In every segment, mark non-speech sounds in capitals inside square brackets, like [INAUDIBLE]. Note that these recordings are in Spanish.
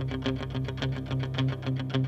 Okay, pocket.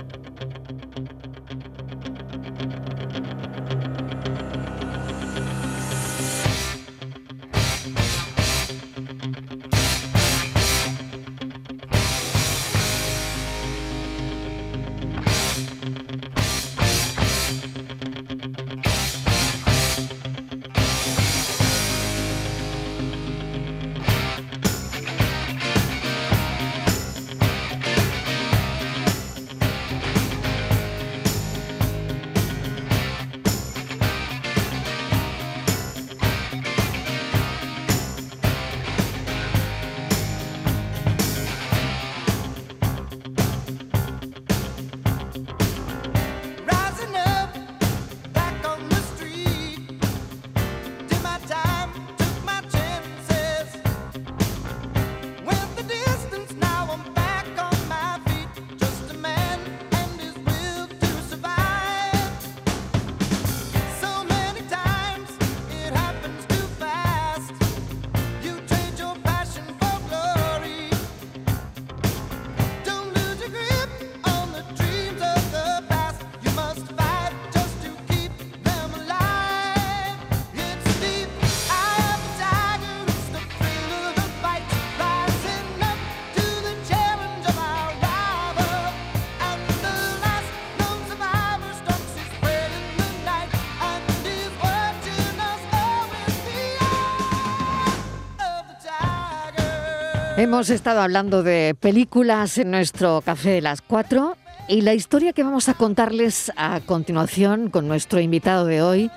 Hemos estado hablando de películas en nuestro café de las cuatro y la historia que vamos a contarles a continuación con nuestro invitado de hoy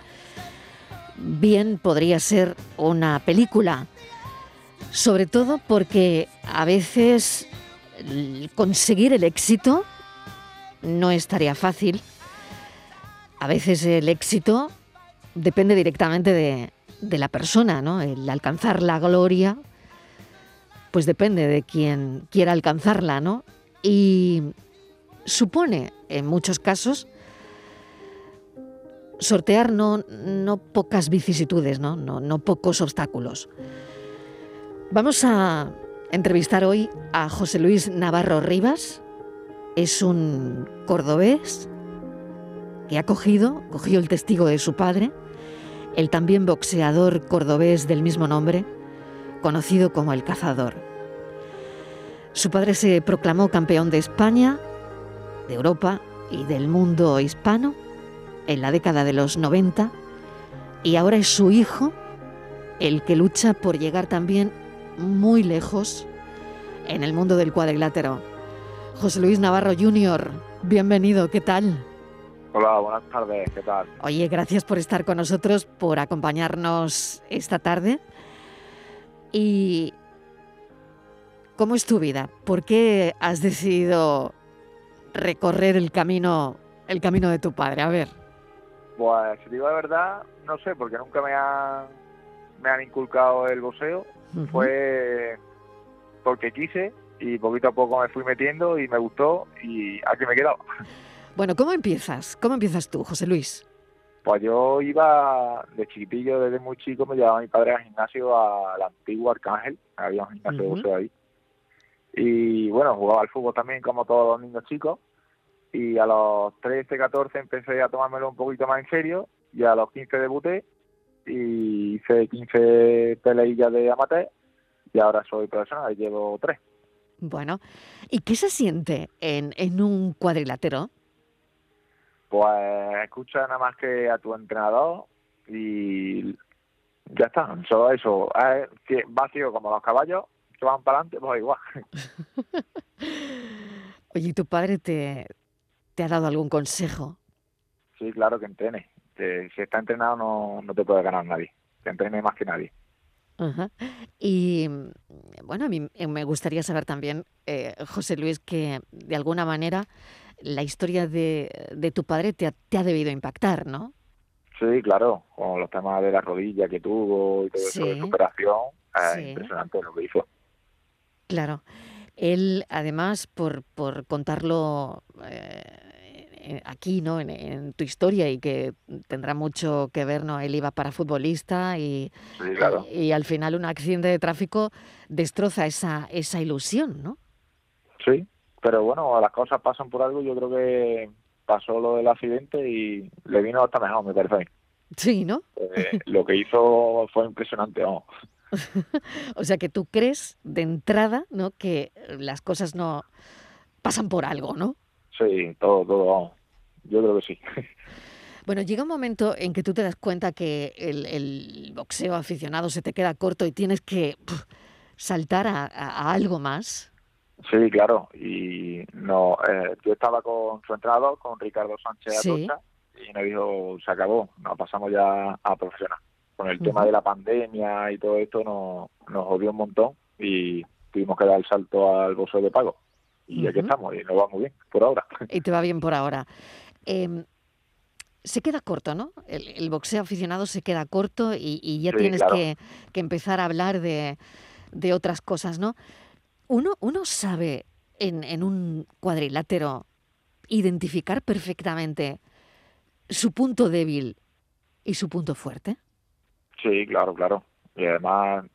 bien podría ser una película, sobre todo porque a veces conseguir el éxito no es tarea fácil. A veces el éxito depende directamente de, de la persona, ¿no? El alcanzar la gloria pues depende de quien quiera alcanzarla, ¿no? Y supone, en muchos casos, sortear no, no pocas vicisitudes, ¿no? No, no pocos obstáculos. Vamos a entrevistar hoy a José Luis Navarro Rivas. Es un cordobés que ha cogido, cogió el testigo de su padre, el también boxeador cordobés del mismo nombre, conocido como el cazador. Su padre se proclamó campeón de España, de Europa y del mundo hispano en la década de los 90 y ahora es su hijo el que lucha por llegar también muy lejos en el mundo del cuadrilátero. José Luis Navarro Jr., bienvenido, ¿qué tal? Hola, buenas tardes, ¿qué tal? Oye, gracias por estar con nosotros, por acompañarnos esta tarde. ¿Y cómo es tu vida? ¿Por qué has decidido recorrer el camino, el camino de tu padre? A ver. Pues, si digo la verdad, no sé, porque nunca me han, me han inculcado el boxeo. Fue porque quise y poquito a poco me fui metiendo y me gustó y aquí me he quedado. Bueno, ¿cómo empiezas? ¿Cómo empiezas tú, José Luis? Pues yo iba de chiquitillo, desde muy chico, me llevaba mi padre al gimnasio al antiguo Arcángel, había un gimnasio de boxeo ahí. Y bueno, jugaba al fútbol también como todos los niños chicos. Y a los 13, 14 empecé a tomármelo un poquito más en serio. Y a los 15 debuté y hice 15 peleillas de amateur. Y ahora soy profesional y llevo tres. Bueno, ¿y qué se siente en, en un cuadrilátero? pues escucha nada más que a tu entrenador y ya está, solo eso. Es vacío como los caballos que van para adelante, pues igual. [LAUGHS] Oye, ¿y tu padre te, te ha dado algún consejo? Sí, claro que entrene. si está entrenado no, no te puede ganar nadie. Te entrene más que nadie. Y bueno, a mí me gustaría saber también, eh, José Luis, que de alguna manera la historia de, de tu padre te ha, te ha, debido impactar, ¿no? Sí, claro, con los temas de la rodilla que tuvo y todo eso de su operación, es impresionante lo que hizo. Claro. Él, además, por, por contarlo eh, aquí, ¿no? En, tu historia y que tendrá mucho que ver, ¿no? Él iba para futbolista y, claro. y, y, al final un accidente de tráfico destroza esa, esa ilusión, ¿no? Sí, pero bueno, las cosas pasan por algo. Yo creo que pasó lo del accidente y le vino hasta mejor, me parece. Sí, ¿no? Eh, lo que hizo fue impresionante, vamos. [LAUGHS] o sea que tú crees de entrada, ¿no? Que las cosas no pasan por algo, ¿no? Sí, todo, todo, vamos. Yo creo que sí. [LAUGHS] Bueno, llega un momento en que tú te das cuenta que el, boxeo aficionado se te queda corto y tienes que saltar a, algo más. Sí, claro. Y no, eh, yo estaba con su entrenador, con Ricardo Sánchez Atocha, y me dijo, se acabó, nos pasamos ya a profesional. Con el tema de la pandemia y todo esto nos, nos jodió un montón y tuvimos que dar el salto al boxeo de pago. Y aquí estamos, y nos va muy bien, por ahora. Y te va bien por ahora. Eh, se queda corto, ¿no? El, boxeo aficionado se queda corto y, ya tienes que, empezar a hablar de, otras cosas, ¿no? Uno, uno sabe en, en, un cuadrilátero identificar perfectamente su punto débil y su punto fuerte. Sí, claro, claro. Y además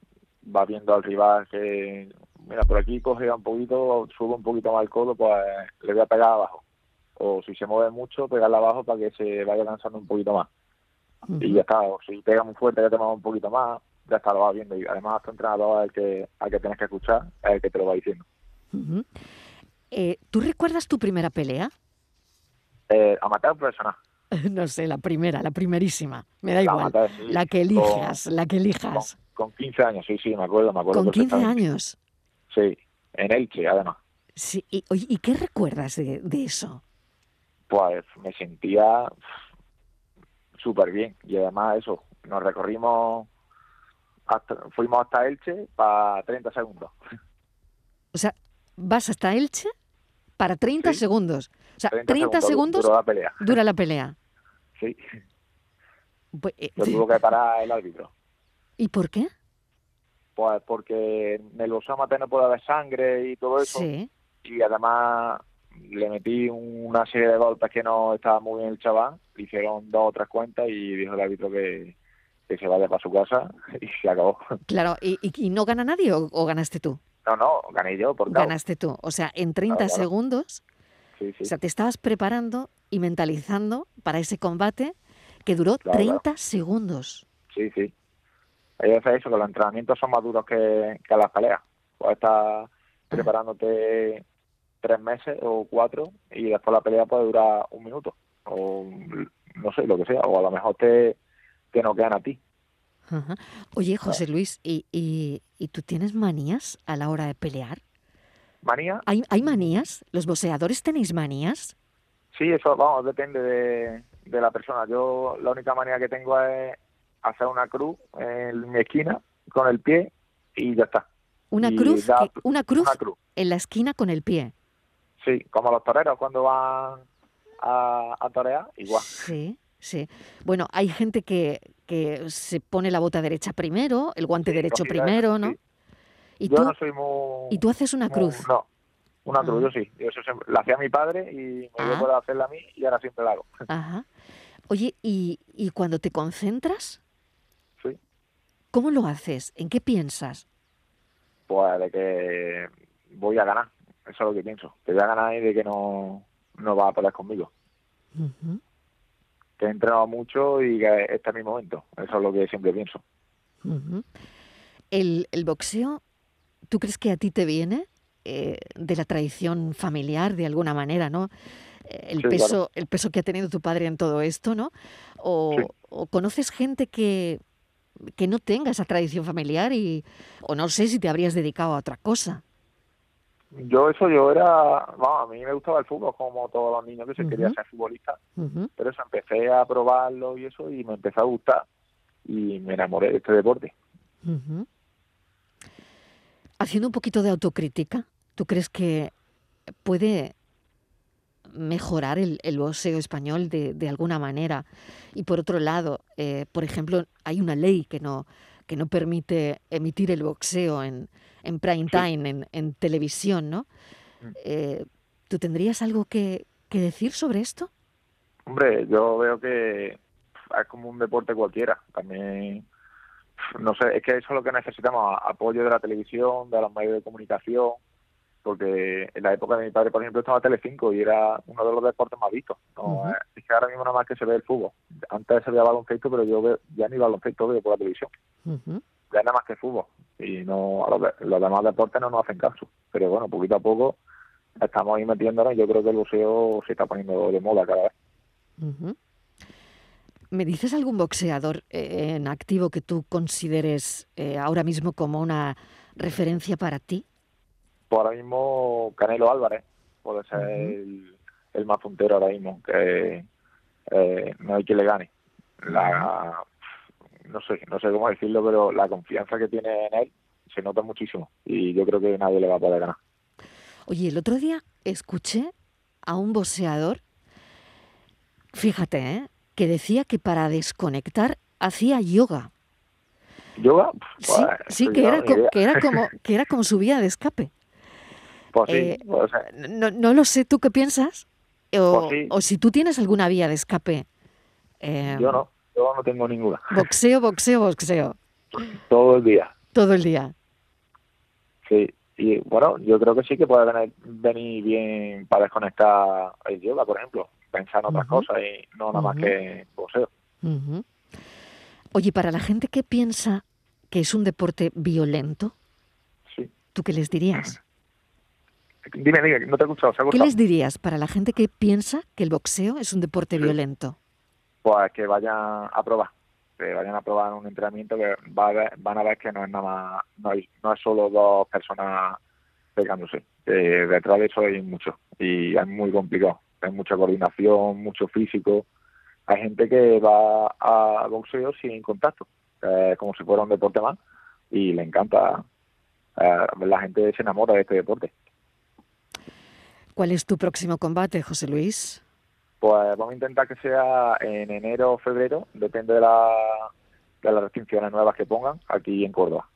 va viendo al rival que, mira, por aquí coge un poquito, sube un poquito más el codo, pues le voy a pegar abajo o si se mueve mucho, pegarla abajo para que se vaya cansando un poquito más. Y ya está, o si pega muy fuerte, ya te mueve un poquito más, ya está, lo vas viendo. Y además, tu entrenador es el que, al que tienes que escuchar, es el que te lo va diciendo. eh, ¿Tú recuerdas tu primera pelea? Eh, amateur profesional. [LAUGHS] no sé, la primera, la primerísima. Me da igual. La que elijas, la que elijas. Con, 15 años, sí, sí, me acuerdo, me acuerdo. ¿Con 15 años? Sí, en Elche, además. Sí, y, ¿y qué recuerdas de, de eso? pues me sentía súper bien. Y además eso, nos recorrimos, hasta, fuimos hasta Elche para 30 segundos. O sea, vas hasta Elche para 30 segundos. O sea, 30, segundos, dura la pelea. [LAUGHS] Dura la pelea. Sí. Pues, eh, Lo tuvo que parar el árbitro. ¿Y por qué? Pues porque en el osama no puede haber sangre y todo eso. Sí. Y además le metí una serie de golpes que no estaba muy bien el chaval, le hicieron dos o tres cuentas y dijo el árbitro que, se vaya para su casa [LAUGHS] y se acabó. Claro, ¿y, y no gana nadie o, ganaste tú? No, no, gané yo. Por Ganaste tú, o sea, en 30 segundos, o sea, te estabas preparando y mentalizando para ese combate que duró 30 segundos. Sí, sí. Hay veces eso, que los entrenamientos son más duros que, que las peleas. Puedes estar preparándote tres meses o cuatro y después la pelea puede durar un minuto o no sé, lo que sea, o a lo mejor te, te quedan a ti. Oye, José Luis, ¿y, y, tú tienes manías a la hora de pelear? ¿Manía? ¿Hay, ¿Hay manías? ¿Los boxeadores tenéis manías? Sí, eso, vamos, depende de, de la persona. Yo la única manía que tengo es hacer una cruz en mi esquina con el pie y ya está. Una cruz, una cruz, en la esquina con el pie. Sí, como los toreros cuando van a, a torear, igual. Sí, sí. Bueno, hay gente que, que se pone la bota derecha primero, el guante derecho primero, ¿no? ¿Y yo tú, no soy muy... ¿Y tú haces una cruz? no, una cruz, ah. yo sí. Yo eso la hacía mi padre y me dio por hacerla a mí y ahora siempre la hago. [LAUGHS] Ajá. Oye, ¿y, ¿y cuando te concentras? Sí. ¿Cómo lo haces? ¿En qué piensas? Pues de que voy a ganar. Eso es lo que pienso. Que voy a ganar y de que no, no va a pelear conmigo. Que he entrenado mucho y que este es mi momento. Eso es lo que siempre pienso. el, el boxeo, ¿tú crees que a ti te viene eh, de la tradición familiar de alguna manera, ¿no? Eh, el peso, el peso que ha tenido tu padre en todo esto, ¿no? O, o, conoces gente que, que no tenga esa tradición familiar y o no sé si te habrías dedicado a otra cosa. Yo eso, yo era, a mí me gustaba el fútbol como todos los niños que se querían ser futbolistas, pero eso empecé a probarlo y eso y me empezó a gustar y me enamoré de este deporte. Haciendo un poquito de autocrítica, ¿tú crees que puede mejorar el, el boxeo español de, de, alguna manera? Y por otro lado, eh, por ejemplo, hay una ley que no, que no permite emitir el boxeo en, en prime time, en, televisión, ¿no? Mm. Eh, ¿Tú tendrías algo que, decir sobre esto? Hombre, yo veo que es como un deporte cualquiera. También, no sé, es que eso es lo que necesitamos, apoyo de la televisión, de los medios de comunicación, porque en la época de mi padre, por ejemplo, estaba Telecinco y era uno de los deportes más vistos. No, Es que ahora mismo nada más que se ve el fútbol. Antes se veía baloncesto, pero yo ya ni baloncesto veo por la televisión. Ya nada más que fútbol. Y no a los, los, demás deportes no nos hacen caso. Pero bueno, poquito a poco estamos ahí metiéndonos. Yo creo que el boxeo se está poniendo de moda cada vez. ¿Me dices algún boxeador eh, en activo que tú consideres eh, ahora mismo como una referencia para ti? Pues ahora mismo Canelo Álvarez puede ser el, más puntero ahora mismo, que eh, no hay que le gane. La, no sé, no sé cómo decirlo, pero la confianza que tiene en él se nota muchísimo y yo creo que nadie le va a poder ganar. Oye, el otro día escuché a un boxeador, fíjate, ¿eh? Que decía que para desconectar hacía yoga. ¿Yoga? sí, sí que, era, que, era como, [LAUGHS] que era como su vía de escape. Pues sí, eh, pues, no, no, lo sé, ¿tú qué piensas? O, pues o si tú tienes alguna vía de escape. Eh, yo no, yo no tengo ninguna. Boxeo, boxeo, boxeo. Todo el día. Todo el día. Sí, y bueno, yo creo que sí que puede venir, bien para desconectar el yoga, por ejemplo pensar en otras cosas y no nada más que boxeo. Oye, para la gente que piensa que es un deporte violento, sí. ¿tú qué les dirías? [LAUGHS] Dime, dime, no te he escuchado. ¿Qué les dirías para la gente que piensa que el boxeo es un deporte violento? Pues que vayan a probar, que vayan a probar un entrenamiento que van a ver que no es nada más, no, no es solo dos personas pegándose, detrás de eso hay mucho y es muy complicado hay mucha coordinación, mucho físico. Hay gente que va a boxeo sin contacto, como si fuera un deporte más, y le encanta. Eh, la gente se enamora de este deporte. ¿Cuál es tu próximo combate, José Luis? Pues vamos a intentar que sea en enero o febrero, depende de, la, de las restricciones nuevas que pongan aquí en Córdoba.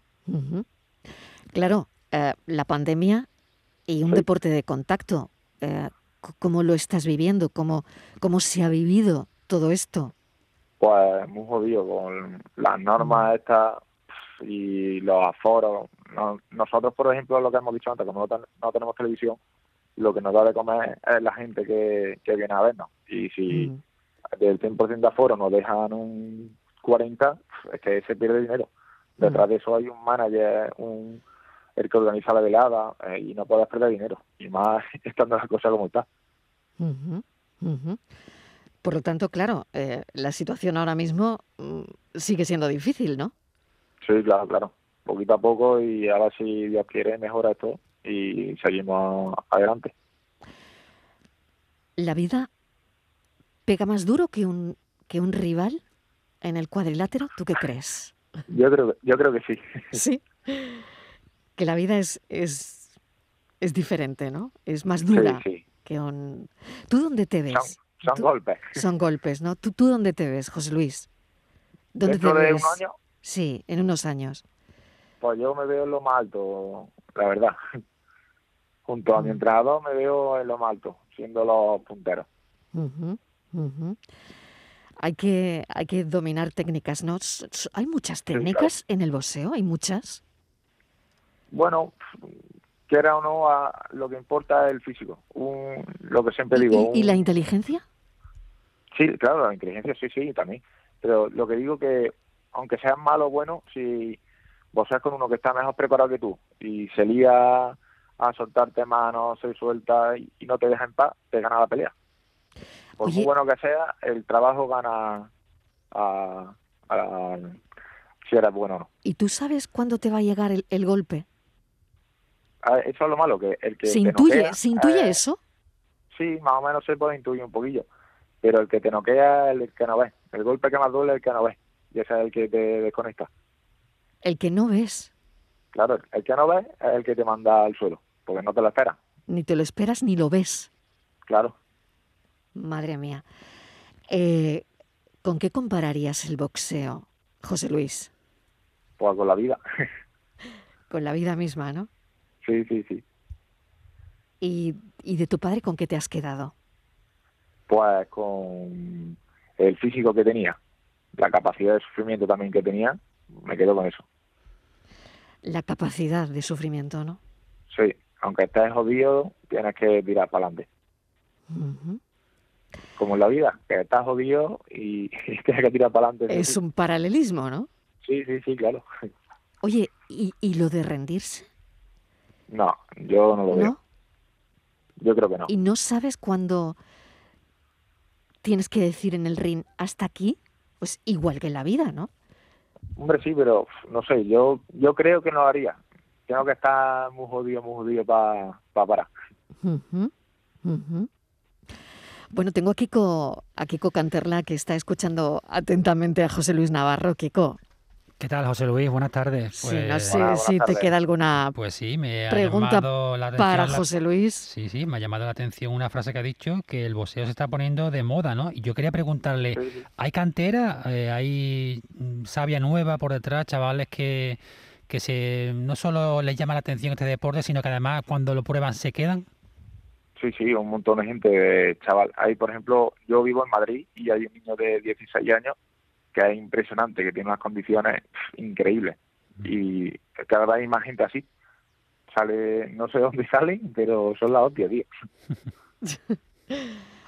Claro, eh, la pandemia y un deporte de contacto. Eh, ¿Cómo lo estás viviendo? ¿Cómo, cómo se ha vivido todo esto? Pues muy jodido con las normas mm. estas y los aforos. nosotros, por ejemplo, lo que hemos dicho antes, como no, tenemos televisión, lo que nos da de comer es la gente que, que viene a vernos. Y si mm. del 100% de aforo nos dejan un 40, es que se pierde dinero. Detrás mm. de eso hay un manager, un el que organiza la velada eh, y no puedes perder dinero, y más [LAUGHS] estando la cosa como está. Por lo tanto, claro, eh, la situación ahora mismo mm, sigue siendo difícil, ¿no? Sí, claro, claro. Poquito a poco y ahora si Dios quiere mejora esto y seguimos adelante. ¿La vida pega más duro que un, que un rival en el cuadrilátero? ¿Tú qué crees? Yo creo, yo creo que sí. Sí [LAUGHS] que la vida es, es, es diferente, ¿no? Es más dura que un... ¿Tú dónde te ves? Son, golpes. Son golpes, ¿no? ¿Tú, ¿Tú dónde te ves, José Luis? ¿Dónde te ves? un año? Sí, en unos años. Pues yo me veo en lo más alto, la verdad. [LAUGHS] Junto a mi mm. entrenador me veo en lo más alto, siendo los punteros. Hay que, hay que dominar técnicas, ¿no? ¿Hay muchas técnicas en el boxeo? ¿Hay muchas? Bueno, quiera o no, lo que importa es el físico. lo que siempre digo. ¿Y, la inteligencia? Sí, claro, la inteligencia sí, sí, también. Pero lo que digo que, aunque seas malo o bueno, si vos seas con uno que está mejor preparado que tú y se lía a soltarte manos, se suelta y, no te deja en paz, te gana la pelea. Por muy bueno que sea, el trabajo gana a, si eres bueno o no. ¿Y tú sabes cuándo te va a llegar el golpe? Eso es lo malo, que el que ¿Se intuye, ¿se intuye eh, eso? Sí, más o menos se puede intuir un poquillo, pero el que te noquea es el que no ves, el golpe que más duele es el que no ves, y ese es el que te desconecta. El que no ves. Claro, el que no ves es el que te manda al suelo, porque no te lo esperas. Ni te lo esperas ni lo ves. Claro. Madre mía. Eh, ¿Con qué compararías el boxeo, José Luis? Pues con la vida. [LAUGHS] con la vida misma, ¿no? Sí, sí, sí. ¿Y, ¿Y de tu padre con qué te has quedado? Pues con el físico que tenía, la capacidad de sufrimiento también que tenía, me quedo con eso. La capacidad de sufrimiento, ¿no? Sí, aunque estés jodido, tienes que tirar para adelante. Como en la vida, que estás jodido [LAUGHS] y, tienes que tirar para adelante. Es un paralelismo, ¿no? Sí, sí, sí, claro. Oye, ¿y, ¿y lo de rendirse? No, yo no lo veo. Yo creo que no. ¿Y no sabes cuándo tienes que decir en el ring hasta aquí? Pues igual que en la vida, ¿no? Hombre, sí, pero no sé, yo yo creo que no lo haría. Tengo que estar muy jodido, muy jodido para parar. Bueno, tengo a Kiko, a Kiko Canterla que está escuchando atentamente a José Luis Navarro. Kiko, ¿Qué tal, José Luis? Buenas tardes. sí, no pues sé si te queda alguna pues sí, me ha pregunta la para José Luis. Sí, sí, me ha llamado la atención una frase que ha dicho que el boxeo se está poniendo de moda, ¿no? Y yo quería preguntarle, ¿hay cantera? Eh, ¿Hay mm, sabia nueva por detrás, chavales que, que se no solo les llama la atención este deporte, sino que además cuando lo prueban se quedan? Sí, sí, un montón de gente, chaval. Hay, por ejemplo, yo vivo en Madrid y hay un niño de 16 años que es impresionante, que tiene unas condiciones increíbles. Y cada vez hay más gente así. Sale, no sé [LAUGHS] dónde salen, pero son las hostia, tío. [LAUGHS]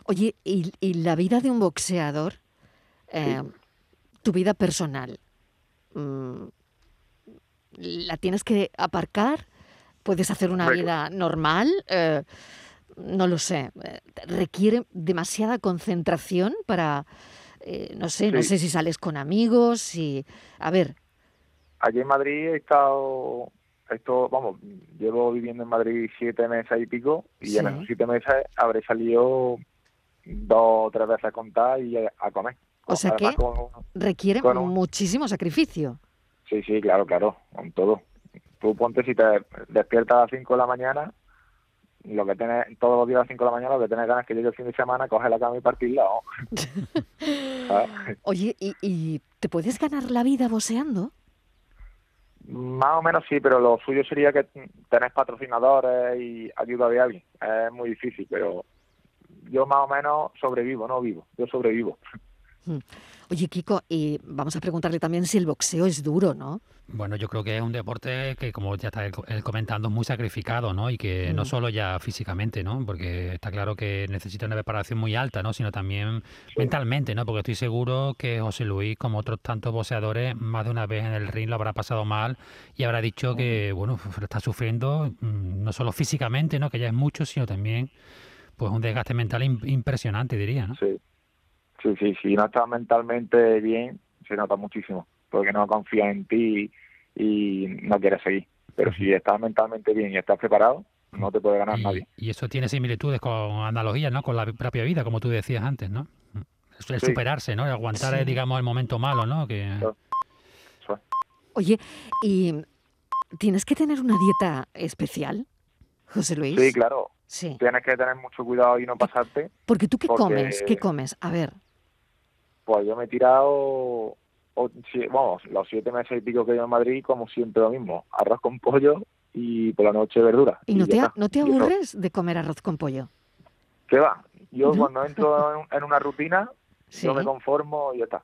Oye, ¿y, ¿y, la vida de un boxeador, eh, tu vida personal, mm, la tienes que aparcar? ¿Puedes hacer una vida normal? Eh, no lo sé. Eh, ¿Requiere demasiada concentración para eh, no sé, no sé si sales con amigos, y a ver. Allí en Madrid he estado, esto, vamos, llevo viviendo en Madrid siete meses y pico, y en esos siete meses habré salido dos o tres veces a contar y a, comer. O sea que requiere muchísimo sacrificio. Sí, sí, claro, claro, con todo. Tú ponte si te despiertas a las 5 de la mañana, lo que tienes todos los días a las 5 de la mañana, lo que tienes ganas es que llegue el fin de semana, coge la cama y partirla. [LAUGHS] Oye, ¿y, te puedes ganar la vida boseando? Más o menos sí, pero lo suyo sería que tenés patrocinadores y ayuda de alguien. Es muy difícil, pero yo más o menos sobrevivo, no vivo, yo sobrevivo. Hmm. Oye, Kiko, y vamos a preguntarle también si el boxeo es duro, ¿no? Bueno, yo creo que es un deporte que, como ya está él comentando, es muy sacrificado, ¿no? Y que no mm. solo ya físicamente, ¿no? Porque está claro que necesita una preparación muy alta, ¿no? Sino también mentalmente, ¿no? Porque estoy seguro que José Luis, como otros tantos boxeadores, más de una vez en el ring lo habrá pasado mal y habrá dicho que, bueno, está sufriendo mm, no solo físicamente, ¿no? Que ya es mucho, sino también, pues, un desgaste mental impresionante, diría, ¿no? Sí. Sí, sí, si no estás mentalmente bien, se nota muchísimo porque no confía en ti y no quiere seguir. Pero si estás mentalmente bien y estás preparado, no te puede ganar nadie. Y eso tiene similitudes con analogías, ¿no? Con la propia vida, como tú decías antes, ¿no? El superarse, ¿no? El aguantar, digamos, el momento malo, ¿no? Que... Oye, ¿y tienes que tener una dieta especial, José Luis? Sí, claro. Sí. Tienes que tener mucho cuidado y no pasarte. Porque tú qué comes, ¿qué comes? A ver. Pues yo me he tirado vamos, los siete meses y pico que llevo en Madrid, como siempre lo mismo, arroz con pollo y por la noche verdura. ¿Y, no, te, no te aburres de comer arroz con pollo? ¿Qué va? Yo cuando entro [LAUGHS] en, una rutina, yo me conformo y ya está.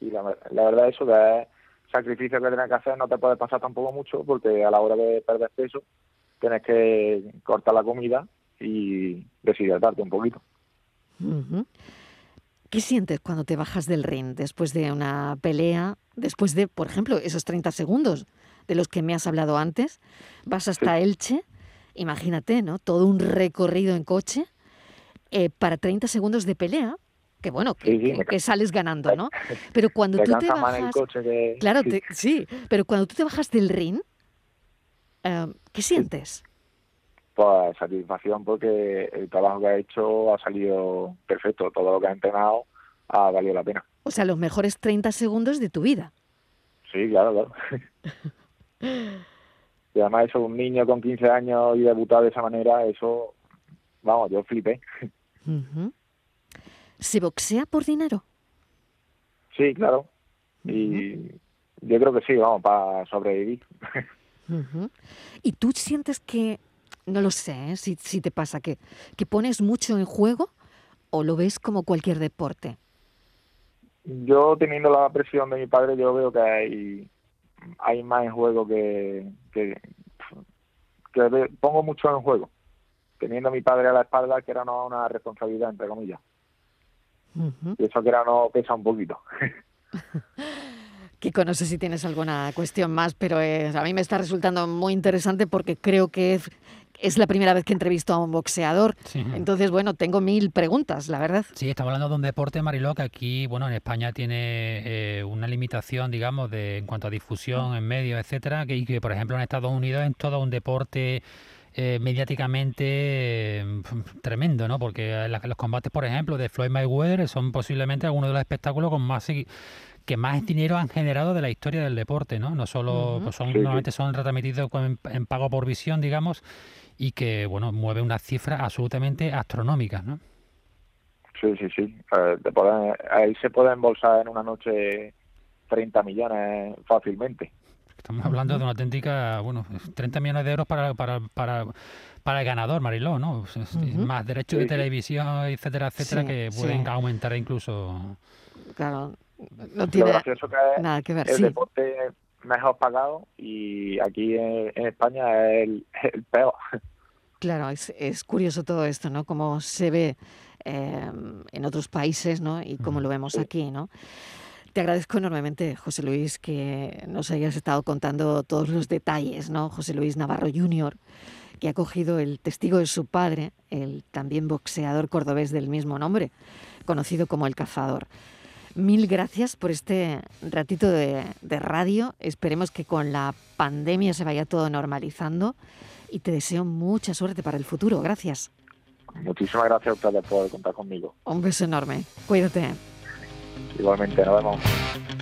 Y la, la verdad eso que es sacrificio que tienes que hacer, no te puede pasar tampoco mucho, porque a la hora de perder peso, tienes que cortar la comida y deshidratarte un poquito. ¿Qué sientes cuando te bajas del ring después de una pelea, después de, por ejemplo, esos 30 segundos de los que me has hablado antes? Vas hasta Elche, imagínate, ¿no? Todo un recorrido en coche eh, para 30 segundos de pelea. Que bueno, que, sales ganando, ¿no? [LAUGHS] Pero cuando tú te bajas... Claro, sí, pero cuando tú te bajas del ring, eh, ¿qué sientes? Pues satisfacción porque el trabajo que ha hecho ha salido perfecto, todo lo que ha entrenado ha valido la pena. O sea, los mejores 30 segundos de tu vida. Sí, claro, claro. [LAUGHS] y además eso, un niño con 15 años y debutar de esa manera, eso, vamos, yo flipé. ¿Se boxea por dinero? Sí, claro. Y yo creo que sí, vamos, para sobrevivir. [LAUGHS] ¿Y tú sientes que no lo sé, ¿eh? si, si, te pasa que, que pones mucho en juego o lo ves como cualquier deporte. Yo teniendo la presión de mi padre, yo veo que hay, hay más en juego que, que, que pongo mucho en juego, teniendo a mi padre a la espalda, que era no una responsabilidad, entre comillas. Y eso que era no pesa un poquito. [LAUGHS] Kiko, no sé si tienes alguna cuestión más, pero a mí me está resultando muy interesante porque creo que es, la primera vez que entrevisto a un boxeador. Entonces, bueno, tengo mil preguntas, la verdad. Sí, estamos hablando de un deporte, Mariló, que aquí, bueno, en España tiene eh, una limitación, digamos, de en cuanto a difusión en medios, etcétera, que, por ejemplo, en Estados Unidos es todo un deporte eh, mediáticamente eh, tremendo, ¿no? Porque los combates, por ejemplo, de Floyd Mayweather son posiblemente algunos de los espectáculos con más que más dinero han generado de la historia del deporte, ¿no? No solo, pues son, normalmente son retransmitidos en, pago por visión, digamos, y que, bueno, mueve unas cifras absolutamente astronómicas, ¿no? Sí, sí, sí. Eh, ahí se puede embolsar en una noche 30 millones fácilmente. Estamos hablando de una auténtica, bueno, 30 millones de euros para, para, para, para el ganador, Mariló, ¿no? Más derechos de televisión, etcétera, etcétera, que pueden aumentar incluso. Claro, no tiene nada que ver. El deporte mejor pagado y aquí en, España es el, peor. Claro, es, es, curioso todo esto, ¿no? Cómo se ve eh, en otros países, ¿no? Y cómo lo vemos aquí, ¿no? Te agradezco enormemente, José Luis, que nos hayas estado contando todos los detalles, ¿no? José Luis Navarro Jr., que ha cogido el testigo de su padre, el también boxeador cordobés del mismo nombre, conocido como El Cazador. Mil gracias por este ratito de, radio. Esperemos que con la pandemia se vaya todo normalizando y te deseo mucha suerte para el futuro. Gracias. Muchísimas gracias a ustedes por contar conmigo. Un beso enorme. Cuídate. Igualmente, nos vemos.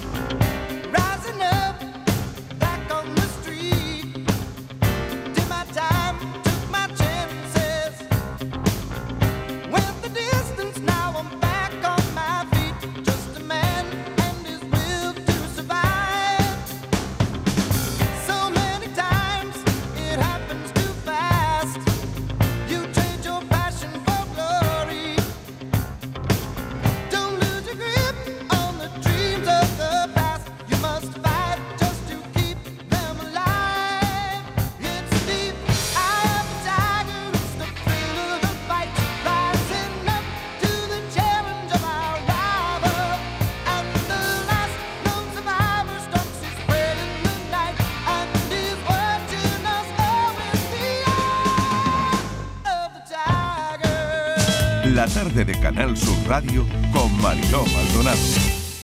Canal Sur Radio con Mariló Maldonado.